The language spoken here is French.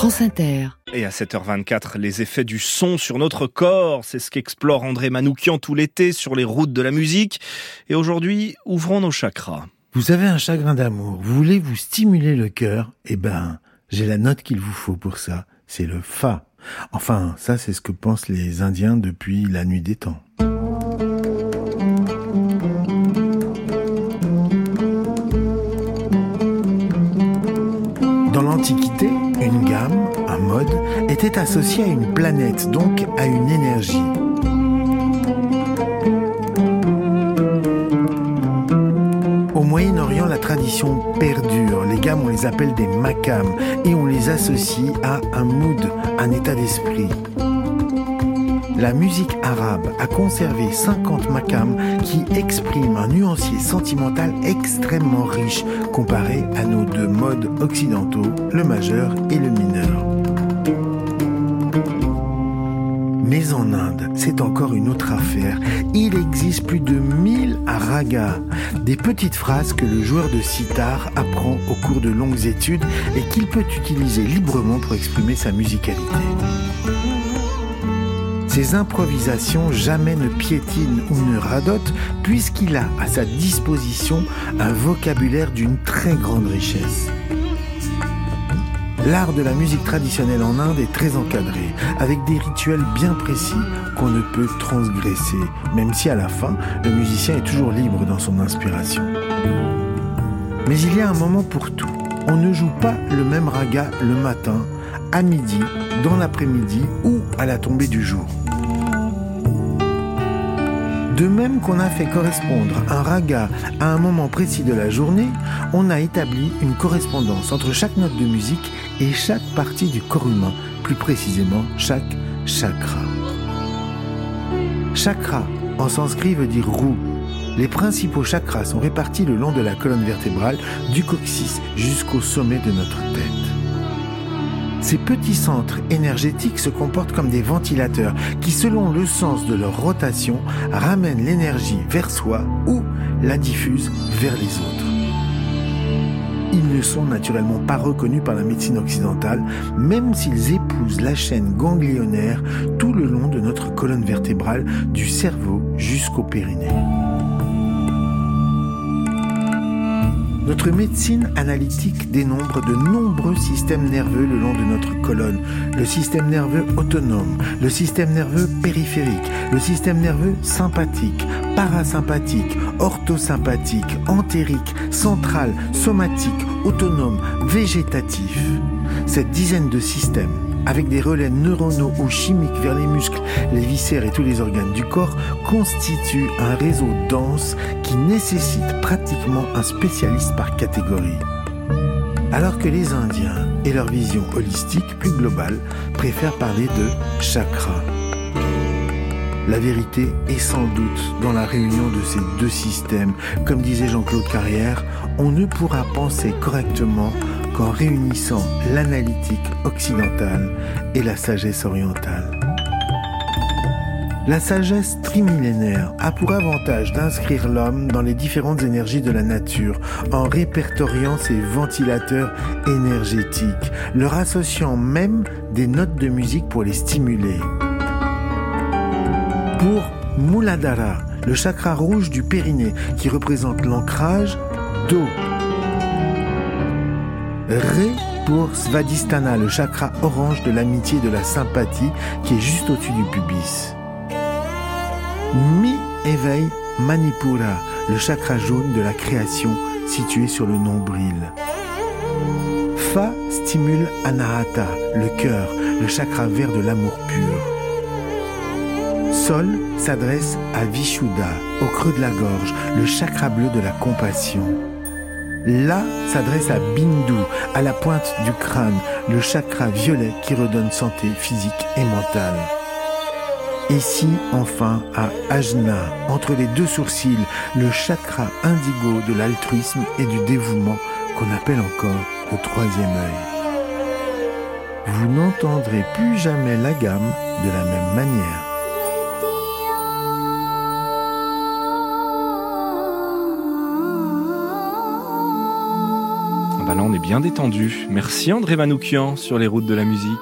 France Inter. Et à 7h24, les effets du son sur notre corps, c'est ce qu'explore André Manoukian tout l'été sur les routes de la musique. Et aujourd'hui, ouvrons nos chakras. Vous avez un chagrin d'amour, vous voulez vous stimuler le cœur, eh ben, j'ai la note qu'il vous faut pour ça, c'est le Fa. Enfin, ça c'est ce que pensent les Indiens depuis la nuit des temps. Dans l'Antiquité, une gamme, un mode, était associé à une planète, donc à une énergie. Au Moyen-Orient, la tradition perdure. Les gammes, on les appelle des makams et on les associe à un mood, un état d'esprit. La musique arabe a conservé 50 makams qui expriment un nuancier sentimental extrêmement riche comparé à nos deux modes occidentaux, le majeur et le mineur. Mais en Inde, c'est encore une autre affaire. Il existe plus de 1000 ragas, des petites phrases que le joueur de sitar apprend au cours de longues études et qu'il peut utiliser librement pour exprimer sa musicalité. Ces improvisations jamais ne piétinent ou ne radotent puisqu'il a à sa disposition un vocabulaire d'une très grande richesse. L'art de la musique traditionnelle en Inde est très encadré, avec des rituels bien précis qu'on ne peut transgresser, même si à la fin, le musicien est toujours libre dans son inspiration. Mais il y a un moment pour tout. On ne joue pas le même raga le matin, à midi, dans l'après-midi ou à la tombée du jour. De même qu'on a fait correspondre un raga à un moment précis de la journée, on a établi une correspondance entre chaque note de musique et chaque partie du corps humain, plus précisément chaque chakra. Chakra en sanskrit veut dire roue. Les principaux chakras sont répartis le long de la colonne vertébrale, du coccyx jusqu'au sommet de notre tête. Ces petits centres énergétiques se comportent comme des ventilateurs qui, selon le sens de leur rotation, ramènent l'énergie vers soi ou la diffusent vers les autres. Ils ne sont naturellement pas reconnus par la médecine occidentale, même s'ils épousent la chaîne ganglionnaire tout le long de notre colonne vertébrale, du cerveau jusqu'au périnée. Notre médecine analytique dénombre de nombreux systèmes nerveux le long de notre colonne. Le système nerveux autonome, le système nerveux périphérique, le système nerveux sympathique, parasympathique, orthosympathique, entérique, central, somatique, autonome, végétatif. Cette dizaine de systèmes avec des relais neuronaux ou chimiques vers les muscles, les viscères et tous les organes du corps, constitue un réseau dense qui nécessite pratiquement un spécialiste par catégorie. Alors que les Indiens et leur vision holistique plus globale préfèrent parler de chakra. La vérité est sans doute dans la réunion de ces deux systèmes. Comme disait Jean-Claude Carrière, on ne pourra penser correctement qu'en réunissant l'analytique occidentale et la sagesse orientale. La sagesse trimillénaire a pour avantage d'inscrire l'homme dans les différentes énergies de la nature en répertoriant ses ventilateurs énergétiques, leur associant même des notes de musique pour les stimuler. Pour Muladhara, le chakra rouge du périnée qui représente l'ancrage, Do. Ré pour Svadhisthana, le chakra orange de l'amitié et de la sympathie qui est juste au-dessus du pubis. Mi éveille Manipura, le chakra jaune de la création situé sur le nombril. Fa stimule Anahata, le cœur, le chakra vert de l'amour pur. Sol s'adresse à Vishuddha, au creux de la gorge, le chakra bleu de la compassion. La s'adresse à Bindu, à la pointe du crâne, le chakra violet qui redonne santé physique et mentale. Si enfin à Ajna, entre les deux sourcils, le chakra indigo de l'altruisme et du dévouement qu'on appelle encore le troisième œil. Vous n'entendrez plus jamais la gamme de la même manière. On est bien détendu. Merci André Manoukian sur les routes de la musique.